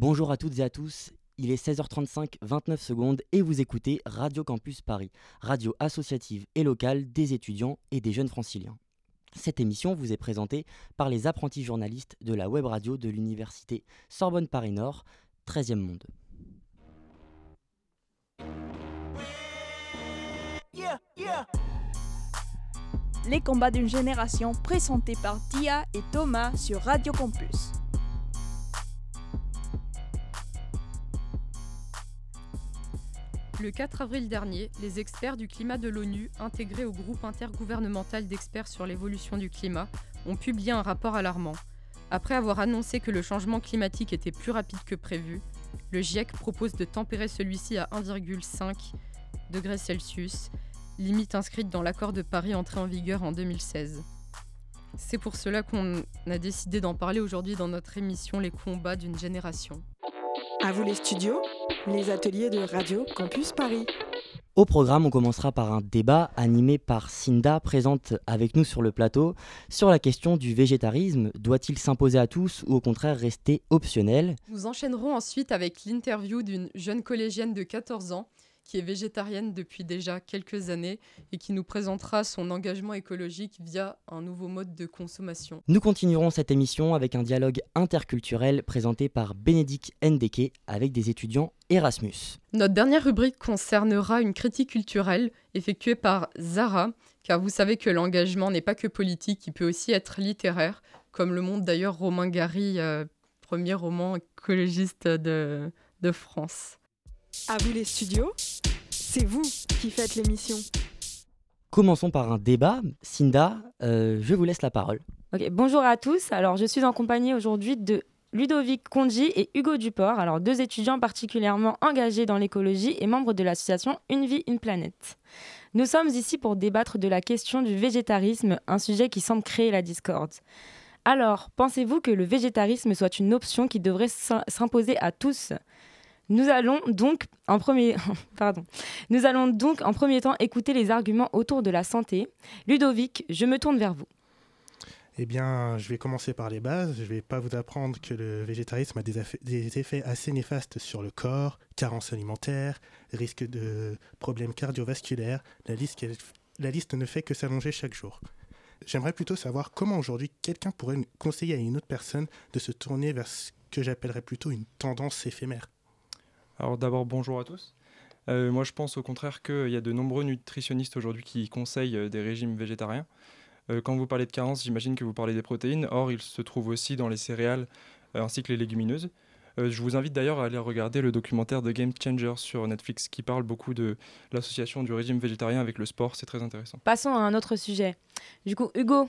Bonjour à toutes et à tous, il est 16h35, 29 secondes et vous écoutez Radio Campus Paris, radio associative et locale des étudiants et des jeunes franciliens. Cette émission vous est présentée par les apprentis journalistes de la web radio de l'université Sorbonne Paris Nord, 13e monde. Les combats d'une génération présentés par Dia et Thomas sur Radio Campus. Le 4 avril dernier, les experts du climat de l'ONU, intégrés au groupe intergouvernemental d'experts sur l'évolution du climat, ont publié un rapport alarmant. Après avoir annoncé que le changement climatique était plus rapide que prévu, le GIEC propose de tempérer celui-ci à 1,5 degrés Celsius, limite inscrite dans l'accord de Paris entré en vigueur en 2016. C'est pour cela qu'on a décidé d'en parler aujourd'hui dans notre émission Les combats d'une génération. À vous les studios, les ateliers de Radio Campus Paris. Au programme, on commencera par un débat animé par Cinda, présente avec nous sur le plateau, sur la question du végétarisme. Doit-il s'imposer à tous ou au contraire rester optionnel? Nous enchaînerons ensuite avec l'interview d'une jeune collégienne de 14 ans qui est végétarienne depuis déjà quelques années et qui nous présentera son engagement écologique via un nouveau mode de consommation. Nous continuerons cette émission avec un dialogue interculturel présenté par Bénédicte Ndeke avec des étudiants Erasmus. Notre dernière rubrique concernera une critique culturelle effectuée par Zara, car vous savez que l'engagement n'est pas que politique, il peut aussi être littéraire, comme le montre d'ailleurs Romain Gary, euh, premier roman écologiste de, de France. À vous les studios, c'est vous qui faites l'émission. Commençons par un débat. Cinda, euh, je vous laisse la parole. bonjour à tous. Alors, je suis en compagnie aujourd'hui de Ludovic Conji et Hugo Duport, alors deux étudiants particulièrement engagés dans l'écologie et membres de l'association Une vie, une planète. Nous sommes ici pour débattre de la question du végétarisme, un sujet qui semble créer la discorde. Alors, pensez-vous que le végétarisme soit une option qui devrait s'imposer à tous? Nous allons donc en premier, pardon. Nous allons donc en premier temps écouter les arguments autour de la santé. Ludovic, je me tourne vers vous. Eh bien, je vais commencer par les bases. Je ne vais pas vous apprendre que le végétarisme a des, effets assez néfastes sur le corps, carence alimentaire, risque de problèmes cardiovasculaires. La liste, la liste ne fait que s'allonger chaque jour. J'aimerais plutôt savoir comment aujourd'hui quelqu'un pourrait conseiller à une autre personne de se tourner vers ce que j'appellerais plutôt une tendance éphémère. Alors d'abord, bonjour à tous. Euh, moi, je pense au contraire qu'il y a de nombreux nutritionnistes aujourd'hui qui conseillent euh, des régimes végétariens. Euh, quand vous parlez de carence, j'imagine que vous parlez des protéines. Or, il se trouve aussi dans les céréales ainsi que les légumineuses. je vous invite d'ailleurs à aller regarder le documentaire de Game Changer sur Netflix qui parle beaucoup de l'association du régime végétarien avec le sport. C'est très intéressant. Passons à un autre sujet. Du coup, Hugo,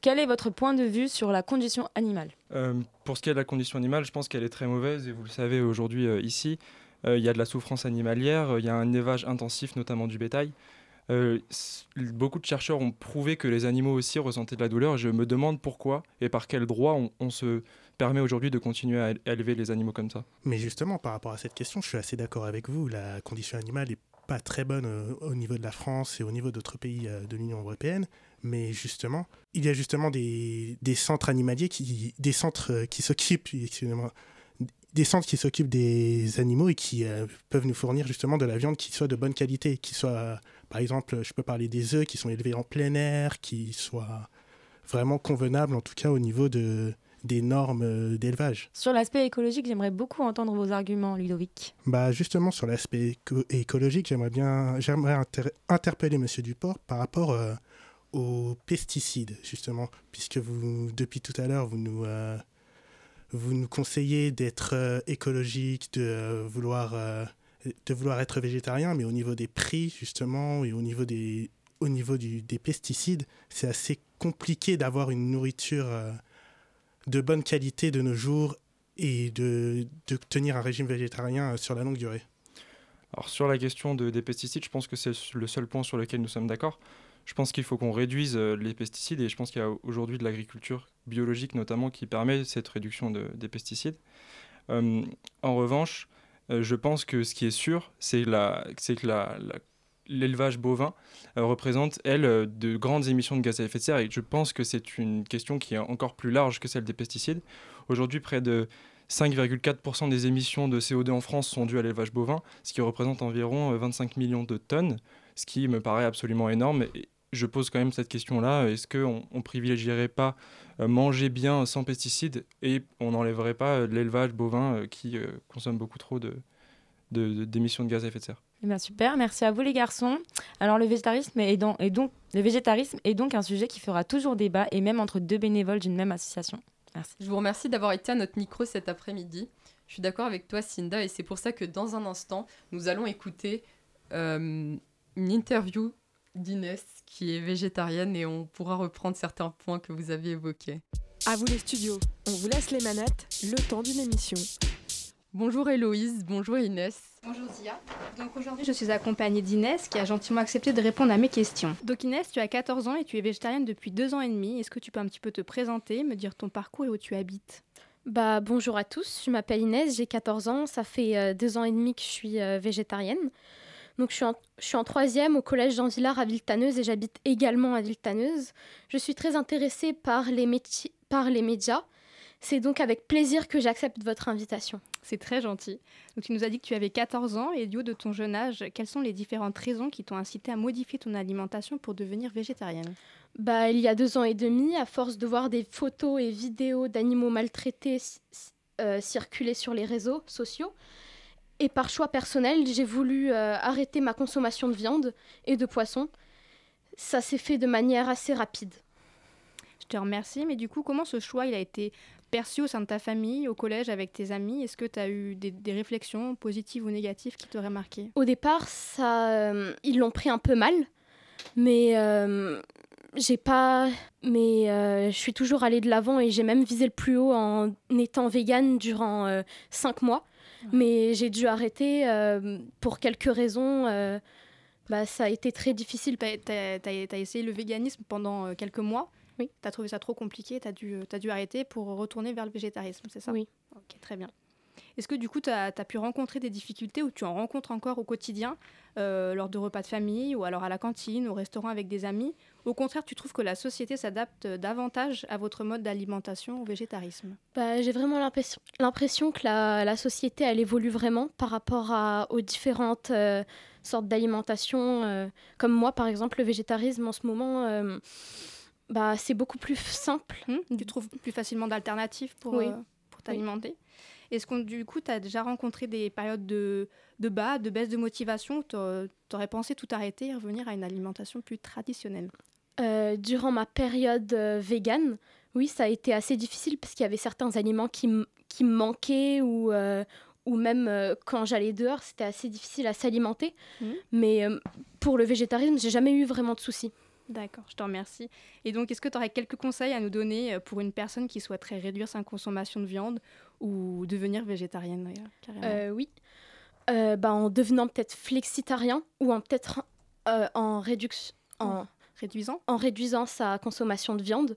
quel est votre point de vue sur la condition animale? Pour ce qui est de la condition animale, je pense qu'elle est très mauvaise et vous le savez aujourd'hui ici. Euh, il y a de la souffrance animalière, euh, il y a un élevage intensif, notamment du bétail. Euh, beaucoup de chercheurs ont prouvé que les animaux aussi ressentaient de la douleur. Je me demande pourquoi et par quel droit on, se permet aujourd'hui de continuer à élever les animaux comme ça. Mais justement, par rapport à cette question, je suis assez d'accord avec vous. La condition animale n'est pas très bonne au niveau de la France et au niveau d'autres pays de l'Union européenne. Mais justement, il y a justement des, des centres animaliers, qui, des centres qui s'occupent, des centres qui s'occupent des animaux et qui euh, peuvent nous fournir justement de la viande qui soit de bonne qualité, qui soit, par exemple, je peux parler des œufs qui sont élevés en plein air, qui soient vraiment convenables en tout cas au niveau de, des normes euh, d'élevage. Sur l'aspect écologique, j'aimerais beaucoup entendre vos arguments, Ludovic. Bah justement, sur l'aspect écologique, j'aimerais bien j'aimerais interpeller Monsieur Duport par rapport euh, aux pesticides, justement, puisque vous, depuis tout à l'heure, vous nous vous nous conseillez d'être euh, écologique, de euh, vouloir, euh, de vouloir être végétarien, mais au niveau des prix, justement, et au niveau des, au niveau du, des pesticides, c'est assez compliqué d'avoir une nourriture de bonne qualité de nos jours et de, de, tenir un régime végétarien sur la longue durée. Alors sur la question de, des pesticides, je pense que c'est le seul point sur lequel nous sommes d'accord. Je pense qu'il faut qu'on réduise les pesticides et je pense qu'il y a aujourd'hui de l'agriculture biologique notamment qui permet cette réduction de, des pesticides. Euh, en revanche, euh, je pense que ce qui est sûr, c'est que l'élevage bovin euh, représente, elle, de grandes émissions de gaz à effet de serre et je pense que c'est une question qui est encore plus large que celle des pesticides. Aujourd'hui, près de 5,4% des émissions de CO2 en France sont dues à l'élevage bovin, ce qui représente environ 25 millions de tonnes, ce qui me paraît absolument énorme. Et je pose quand même cette question-là, est-ce qu'on ne privilégierait pas manger bien sans pesticides et on n'enlèverait pas l'élevage bovin qui consomme beaucoup trop d'émissions de, de gaz à effet de serre? Eh bien, super, merci à vous les garçons. Alors le végétarisme est, donc, le végétarisme est donc un sujet qui fera toujours débat et même entre deux bénévoles d'une même association. Merci. Je vous remercie d'avoir été à notre micro cet après-midi. Je suis d'accord avec toi Cinda et c'est pour ça que dans un instant, nous allons écouter euh, une interview d'Inès qui est végétarienne et on pourra reprendre certains points que vous aviez évoqués. À vous les studios, on vous laisse les manettes, le temps d'une émission. Bonjour Héloïse, bonjour Inès. Bonjour Zia. Donc aujourd'hui, je suis accompagnée d'Inès qui a gentiment accepté de répondre à mes questions. Donc Inès, tu as 14 ans et tu es végétarienne depuis deux ans et demi. Est-ce que tu peux un petit peu te présenter, me dire ton parcours et où tu habites? Bah, bonjour à tous, je m'appelle Inès, j'ai 14 ans, ça fait euh, deux ans et demi que je suis euh, végétarienne. Donc je suis, en, je suis en troisième au collège Jean Villard à Villetaneuse et j'habite également à Villetaneuse. Je suis très intéressée par les, par les médias. C'est donc avec plaisir que j'accepte votre invitation. C'est très gentil. Donc tu nous as dit que tu avais 14 ans et du haut de ton jeune âge, quelles sont les différentes raisons qui t'ont incité à modifier ton alimentation pour devenir végétarienne? Bah, Il y a deux ans et demi, à force de voir des photos et vidéos d'animaux maltraités euh, circuler sur les réseaux sociaux, et par choix personnel, j'ai voulu euh, arrêter ma consommation de viande et de poisson. Ça s'est fait de manière assez rapide. Je te remercie, mais du coup, comment ce choix il a été perçu au sein de ta famille, au collège, avec tes amis? Est-ce que tu as eu des, réflexions positives ou négatives qui t'auraient marqué? Au départ, ça, euh, ils l'ont pris un peu mal, mais euh, j'ai pas. Mais euh, je suis toujours allée de l'avant et j'ai même visé le plus haut en étant végane durant cinq mois. Mais j'ai dû arrêter pour quelques raisons. Bah, ça a été très difficile. Tu as, essayé le véganisme pendant quelques mois oui. Tu as trouvé ça trop compliqué, tu as, dû, as dû arrêter pour retourner vers le végétarisme, c'est ça? Oui. Ok, très bien. Est-ce que du coup, tu as, pu rencontrer des difficultés ou tu en rencontres encore au quotidien, euh, lors de repas de famille ou alors à la cantine, au restaurant avec des amis? Au contraire, tu trouves que la société s'adapte davantage à votre mode d'alimentation au végétarisme? Bah, J'ai vraiment l'impression que la, la, société, elle évolue vraiment par rapport à, aux différentes euh, sortes d'alimentation. Euh, comme moi, par exemple, le végétarisme en ce moment bah, c'est beaucoup plus simple. Hmm, tu trouves plus facilement d'alternatives pour, euh, pour t'alimenter? Est-ce que du coup, tu as déjà rencontré des périodes de, de bas, de baisse de motivation Tu aurais pensé tout arrêter et revenir à une alimentation plus traditionnelle? Euh, Durant ma période euh, végane, oui, ça a été assez difficile parce qu'il y avait certains aliments qui, qui me manquaient ou, ou même quand j'allais dehors, c'était assez difficile à s'alimenter. Hmm. Mais pour le végétarisme, j'ai jamais eu vraiment de soucis. D'accord, je te remercie. Et donc, est-ce que tu aurais quelques conseils à nous donner euh, pour une personne qui souhaiterait réduire sa consommation de viande ou devenir végétarienne euh, Oui, euh, bah, en devenant peut-être flexitarien ou en peut-être en, en, réduisant? en réduisant sa consommation de viande.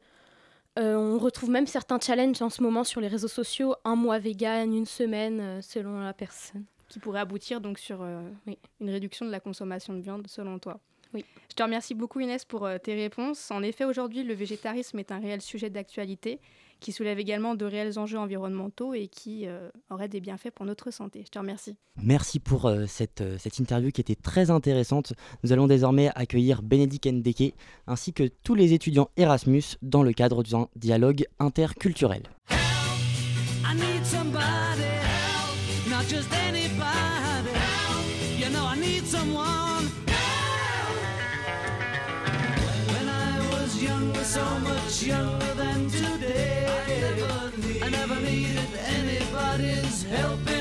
on retrouve même certains challenges en ce moment sur les réseaux sociaux, un mois vegan, une semaine, selon la personne. Qui pourrait aboutir donc sur une réduction de la consommation de viande, selon toi? Oui. Je te remercie beaucoup Inès pour euh, tes réponses. En effet, aujourd'hui, le végétarisme est un réel sujet d'actualité qui soulève également de réels enjeux environnementaux et qui euh, aurait des bienfaits pour notre santé. Je te remercie. Merci pour euh, cette, cette interview qui était très intéressante. Nous allons désormais accueillir Bénédicte Ndeke ainsi que tous les étudiants Erasmus dans le cadre d'un dialogue interculturel. So much younger than today. I never, need I never needed anybody's help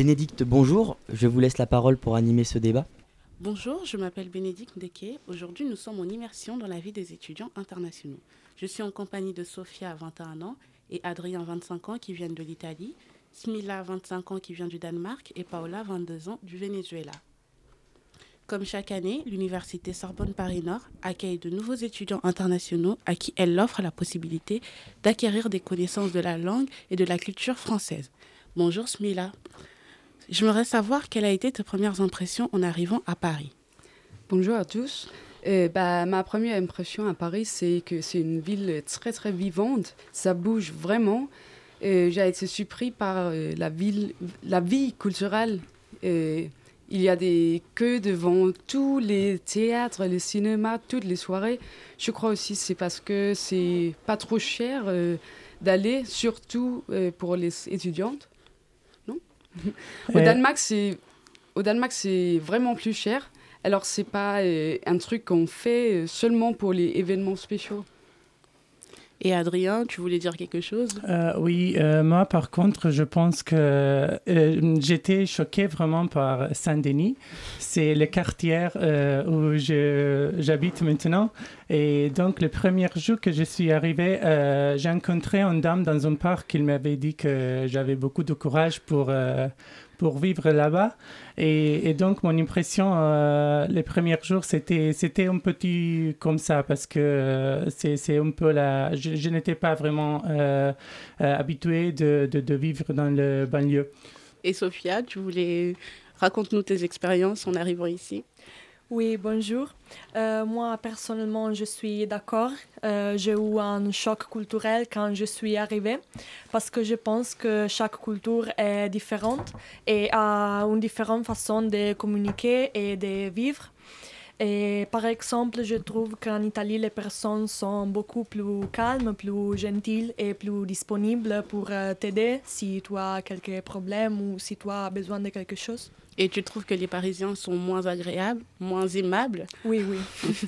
Bénédicte, bonjour. Je vous laisse la parole pour animer ce débat. Bonjour, je m'appelle Bénédicte Ndeke. Aujourd'hui, nous sommes en immersion dans la vie des étudiants internationaux. Je suis en compagnie de Sofia, 21 ans, et Adrien, 25 ans, qui viennent de l'Italie, Smila, 25 ans, qui vient du Danemark, et Paola, 22 ans, du Venezuela. Comme chaque année, l'Université Sorbonne Paris-Nord accueille de nouveaux étudiants internationaux à qui elle offre la possibilité d'acquérir des connaissances de la langue et de la culture française. Bonjour Smila. J'aimerais savoir quelles ont été tes premières impressions en arrivant à Paris. Bonjour à tous. Euh, bah, ma première impression à Paris, c'est que c'est une ville très très vivante. Ça bouge vraiment. Euh, J'ai été surpris par euh, la, ville, la vie culturelle. Il y a des queues devant tous les théâtres, les cinémas, toutes les soirées. Je crois aussi que c'est parce que c'est pas trop cher d'aller, surtout pour les étudiantes. Au Danemark, c'est au Danemark, c'est vraiment plus cher. Alors, c'est pas euh, un truc qu'on fait euh, seulement pour les événements spéciaux. Et Adrien, tu voulais dire quelque chose? Euh, oui, euh, moi par contre, je pense que euh, j'étais choqué vraiment par Saint-Denis. C'est le quartier où j'habite maintenant. Et donc, le premier jour que je suis arrivé, j'ai rencontré une dame dans un parc qui m'avait dit que j'avais beaucoup de courage pour, pour vivre là-bas. Et, donc, mon impression euh, les premiers jours, c'était c'était un petit comme ça parce que euh, c'est un peu la. Je, n'étais pas vraiment euh, euh, habitué de, de, de vivre dans le banlieue. Et Sophia, tu voulais raconte-nous tes expériences en arrivant ici. Oui, bonjour. Euh, moi, personnellement, je suis d'accord. Euh, j'ai eu un choc culturel quand je suis arrivée parce que je pense que chaque culture est différente et a une différente façon de communiquer et de vivre. Et par exemple, je trouve qu'en Italie, les personnes sont beaucoup plus calmes, plus gentilles et plus disponibles pour euh, t'aider si tu as quelques problèmes ou si tu as besoin de quelque chose. Et tu trouves que les Parisiens sont moins agréables, moins aimables? Oui, oui.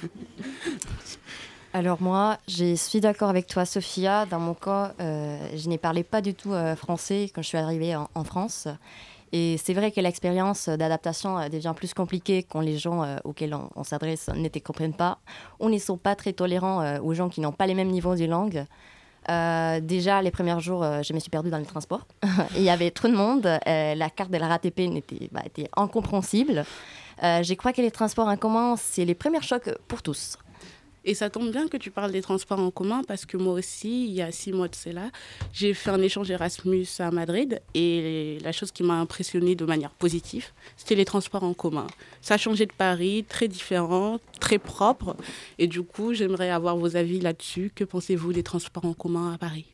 Alors moi, je suis d'accord avec toi, Sophia. Dans mon cas, euh, je n'ai parlé pas du tout euh, français quand je suis arrivée en, en France. Et c'est vrai que l'expérience d'adaptation euh, devient plus compliquée quand les gens euh, auxquels on, on s'adresse ne te comprennent pas ou ne sont pas très tolérants euh, aux gens qui n'ont pas les mêmes niveaux de langue. Euh, déjà, les premiers jours, euh, je me suis perdue dans le transport. Il y avait trop de monde. euh, la carte de la RATP bah, était incompréhensible. Euh, je crois que les transports en commun, c'est les premiers chocs pour tous. Et ça tombe bien que tu parles des transports en commun parce que moi aussi, il y a six mois de cela, j'ai fait un échange Erasmus à Madrid et la chose qui m'a impressionnée de manière positive, c'était les transports en commun. Ça a changé de Paris, très différent, très propre. Et du coup, j'aimerais avoir vos avis là-dessus. Que pensez-vous des transports en commun à Paris?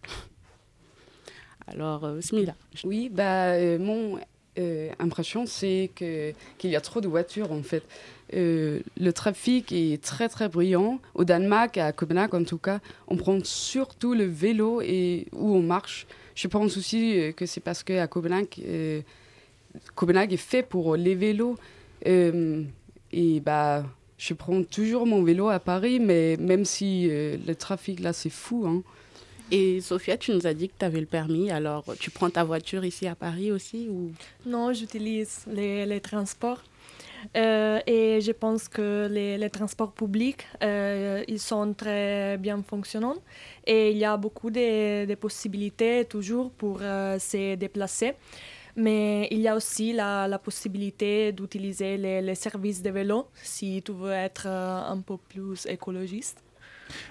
Alors, euh, Smila. Oui, bah, euh, mon euh, impression, c'est qu'il y a trop de voitures, en fait. Euh, le trafic est très, très bruyant. Au Danemark, à Copenhague en tout cas, on prend surtout le vélo et où on marche. Je pense aussi euh, que c'est parce qu'à Copenhague, euh, Copenhague est fait pour les vélos. Et bah, je prends toujours mon vélo à Paris, mais même si le trafic là, c'est fou. Hein. Et Sophia, tu nous as dit que tu avais le permis, alors tu prends ta voiture ici à Paris aussi ou... Non, j'utilise les, transports. Euh, et je pense que les, transports publics, euh, ils sont très bien fonctionnants. Et il y a beaucoup de, possibilités toujours pour euh, se déplacer. Mais il y a aussi la, possibilité d'utiliser les, les services de vélo si tu veux être euh, un peu plus écologiste.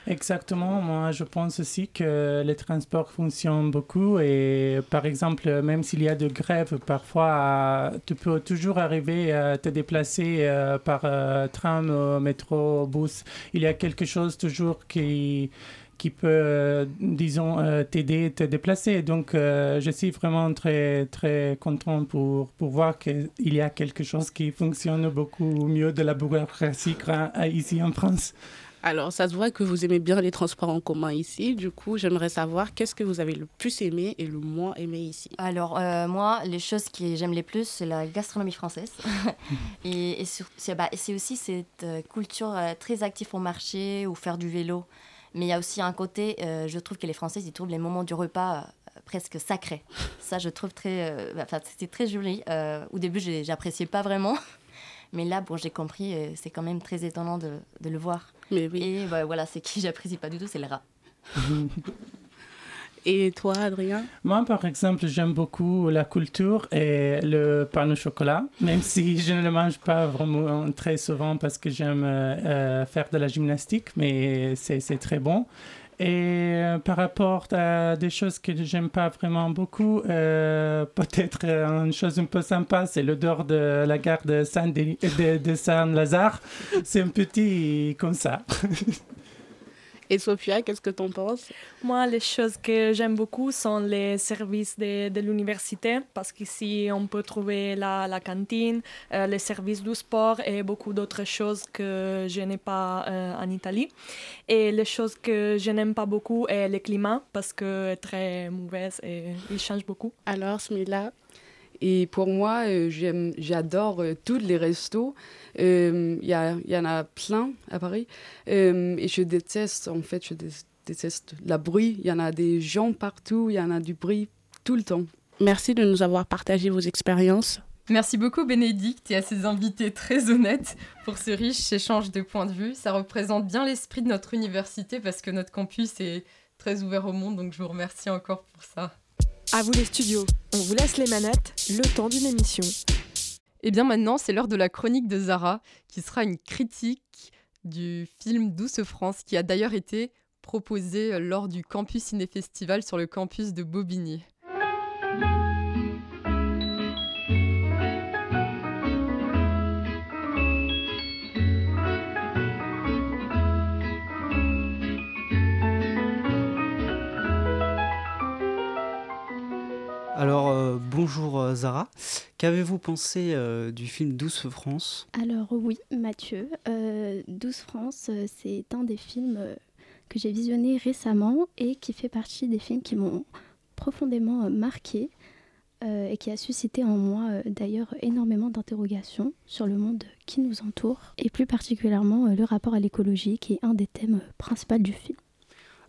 Exactement, moi je pense aussi que les transports fonctionnent beaucoup et par exemple, même s'il y a de grèves, parfois tu peux toujours arriver à te déplacer euh, par euh, tram, euh, métro, bus. Il y a quelque chose toujours qui qui peut, disons, euh, t'aider te déplacer. Donc, je suis vraiment très, très content pour, pour voir qu'il y a quelque chose qui fonctionne beaucoup mieux de la bureaucratie ici en France. Alors, ça se voit que vous aimez bien les transports en commun ici. Du coup, j'aimerais savoir qu'est-ce que vous avez le plus aimé et le moins aimé ici. Alors, euh, moi, les choses que j'aime les plus, c'est la gastronomie française. et et c'est bah, aussi cette euh, culture euh, très active au marché ou faire du vélo. Mais il y a aussi un côté, euh, je trouve que les Français, ils trouvent les moments du repas presque sacrés. Ça, je trouve très. bah, Enfin, c'était très joli. Au début, j'appréciais pas vraiment. Mais là, bon, j'ai compris, c'est quand même très étonnant de, de le voir. Mais oui. Et bah, voilà, c'est qui j'apprécie pas du tout, c'est le rat. Et toi, Adrien? Moi, par exemple, j'aime beaucoup la culture et le pain au chocolat, même si je ne le mange pas vraiment très souvent parce que j'aime euh, euh, faire de la gymnastique, mais c'est c'est très bon. Et euh, par rapport à des choses que j'aime pas vraiment beaucoup, euh, peut-être euh, une chose un peu sympa, c'est l'odeur de la gare de Saint-Denis- de, de Saint-Lazare. C'est un petit comme ça. Et Sophia, qu'est-ce que t'en penses? Moi, les choses que j'aime beaucoup sont les services de, de l'université, parce qu'ici, on peut trouver la, la cantine, euh, les services du sport et beaucoup d'autres choses que je n'ai pas euh, en Italie. Et les choses que je n'aime pas beaucoup est le climat, parce que est très mauvais et il change beaucoup. Alors, Smila? Et pour moi, euh, j'aime- j'adore euh, tous les restos. Euh, Il y, a- il y en a plein à Paris. Euh, et je déteste, en fait, je dé- déteste la bruit. Il y en a des gens partout, il y en a du bruit tout le temps. Merci de nous avoir partagé vos expériences. Merci beaucoup Bénédicte et à ses invités très honnêtes pour ce riche échange de points de vue. Ça représente bien l'esprit de notre université parce que notre campus est très ouvert au monde, donc je vous remercie encore pour ça. À vous les studios, on vous laisse les manettes, le temps d'une émission. Et bien maintenant, c'est l'heure de la chronique de Zara, qui sera une critique du film Douce France, qui a d'ailleurs été proposé lors du Campus Ciné Festival sur le campus de Bobigny. Bonjour euh, Zara. Qu'avez-vous pensé euh, du film Douce France? Alors oui, Mathieu, euh, 12 France, c'est un des films que j'ai visionné récemment et qui fait partie des films qui m'ont profondément marqué et qui a suscité en moi d'ailleurs énormément d'interrogations sur le monde qui nous entoure et plus particulièrement le rapport à l'écologie qui est un des thèmes principaux du film.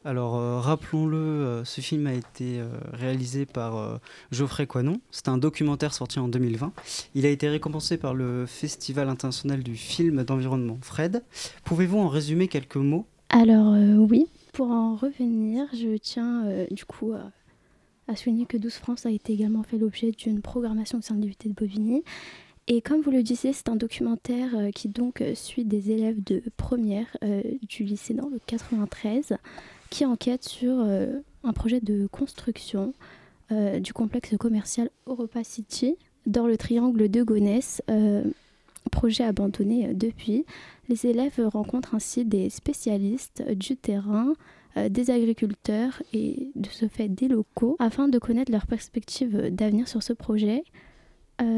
Alors, euh, rappelons-le, euh, ce film a été euh, réalisé par Geoffrey Quanon. C'est un documentaire sorti en 2020. Il a été récompensé par le Festival international du film d'environnement Fred. Pouvez-vous en résumer quelques mots? Alors oui, pour en revenir, je tiens du coup à, souligner que 12 France a été également fait l'objet d'une programmation au sein de de Bobigny. Et comme vous le disiez, c'est un documentaire qui donc suit des élèves de première du lycée dans le 93 qui enquêtent sur euh, un projet de construction euh, du complexe commercial Europa City dans le triangle de Gonesse, euh, projet abandonné depuis. Les élèves rencontrent ainsi des spécialistes du terrain, des agriculteurs et de ce fait des locaux afin de connaître leurs perspectives d'avenir sur ce projet.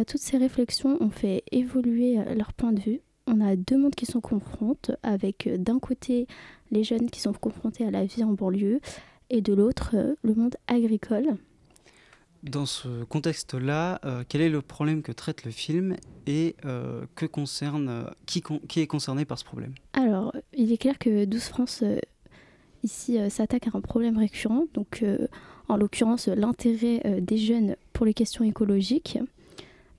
Toutes ces réflexions ont fait évoluer leur point de vue. On a deux mondes qui se confrontent, avec d'un côté les jeunes qui sont confrontés à la vie en banlieue et de l'autre euh, le monde agricole. Dans ce contexte-là, euh, quel est le problème que traite le film et euh, que concerne, euh, qui, con- qui est concerné par ce problème? Alors, il est clair que 12 France ici s'attaque à un problème récurrent, donc en l'occurrence l'intérêt des jeunes pour les questions écologiques,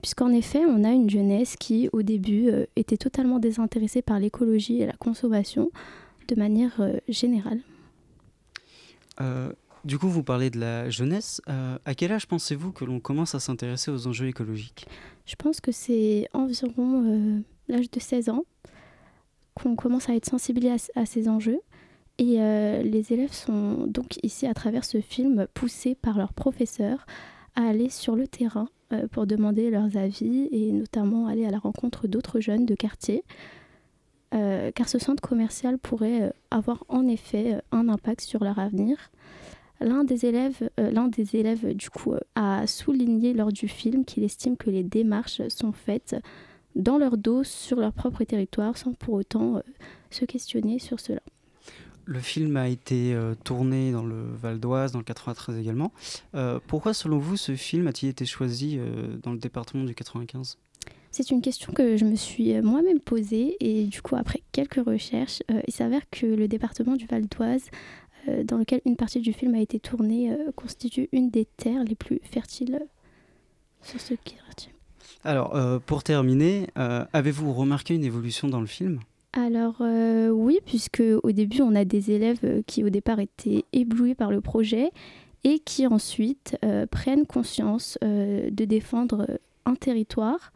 puisqu'en effet on a une jeunesse qui au début était totalement désintéressée par l'écologie et la consommation de manière euh, générale. Euh, Du coup, vous parlez de la jeunesse. Euh, à quel âge pensez-vous que l'on commence à s'intéresser aux enjeux écologiques? Je pense que c'est environ l'âge de 16 ans qu'on commence à être sensibilisé à, à ces enjeux. Et les élèves sont donc ici, à travers ce film, poussés par leurs professeurs à aller sur le terrain pour demander leurs avis et notamment aller à la rencontre d'autres jeunes de quartier. Car ce centre commercial pourrait euh, avoir en effet euh, un impact sur leur avenir. L'un des élèves, euh, du coup, a souligné lors du film qu'il estime que les démarches sont faites dans leur dos sur leur propre territoire sans pour autant se questionner sur cela. Le film a été tourné dans le Val d'Oise, dans le 93 également. Pourquoi, selon vous, ce film a-t-il été choisi dans le département du 95 C'est une question que je me suis euh, moi-même posée et du coup après quelques recherches, euh, il s'avère que le département du Val d'Oise, euh, dans lequel une partie du film a été tournée, euh, constitue une des terres les plus fertiles sur ce quartier. Alors, pour terminer, avez-vous remarqué une évolution dans le film? Alors oui, puisque au début on a des élèves qui au départ étaient éblouis par le projet et qui ensuite prennent conscience de défendre un territoire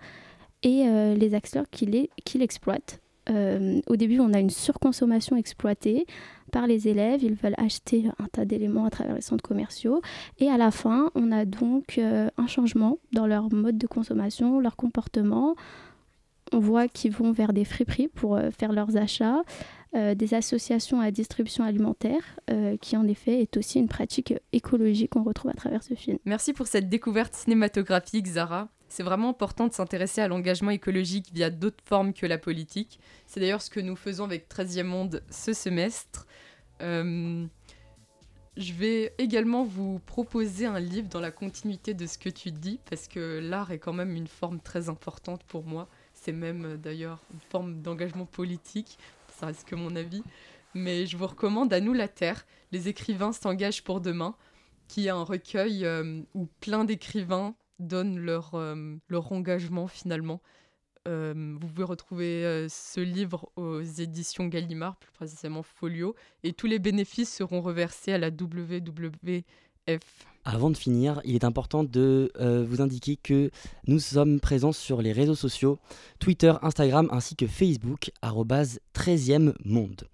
et euh, les acteurs qui l'exploitent. Euh, au début, on a une surconsommation exploitée par les élèves. Ils veulent acheter un tas d'éléments à travers les centres commerciaux. Et à la fin, on a donc euh, un changement dans leur mode de consommation, leur comportement. On voit qu'ils vont vers des friperies pour euh, faire leurs achats, des associations à distribution alimentaire, qui en effet est aussi une pratique écologique qu'on retrouve à travers ce film. Merci pour cette découverte cinématographique, Zara. C'est vraiment important de s'intéresser à l'engagement écologique via d'autres formes que la politique. C'est d'ailleurs ce que nous faisons avec 13e Monde ce semestre. Euh, je vais également vous proposer un livre dans la continuité de ce que tu dis, parce que l'art est quand même une forme très importante pour moi. C'est même euh, d'ailleurs une forme d'engagement politique, ça reste que mon avis. Mais je vous recommande À nous la Terre, les écrivains s'engagent pour demain, qui est un recueil euh, où plein d'écrivains donnent leur, euh, leur engagement finalement. Euh, vous pouvez retrouver euh, ce livre aux éditions Gallimard, plus précisément Folio, et tous les bénéfices seront reversés à la WWF. Avant de finir, il est important de euh, vous indiquer que nous sommes présents sur les réseaux sociaux, Twitter, Instagram ainsi que Facebook, 13e monde.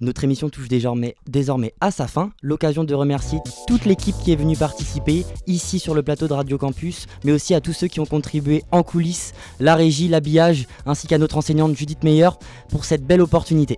Notre émission touche désormais, désormais à sa fin. L'occasion de remercier toute l'équipe qui est venue participer ici sur le plateau de Radio Campus, mais aussi à tous ceux qui ont contribué en coulisses, la régie, l'habillage, ainsi qu'à notre enseignante Judith Meyer pour cette belle opportunité.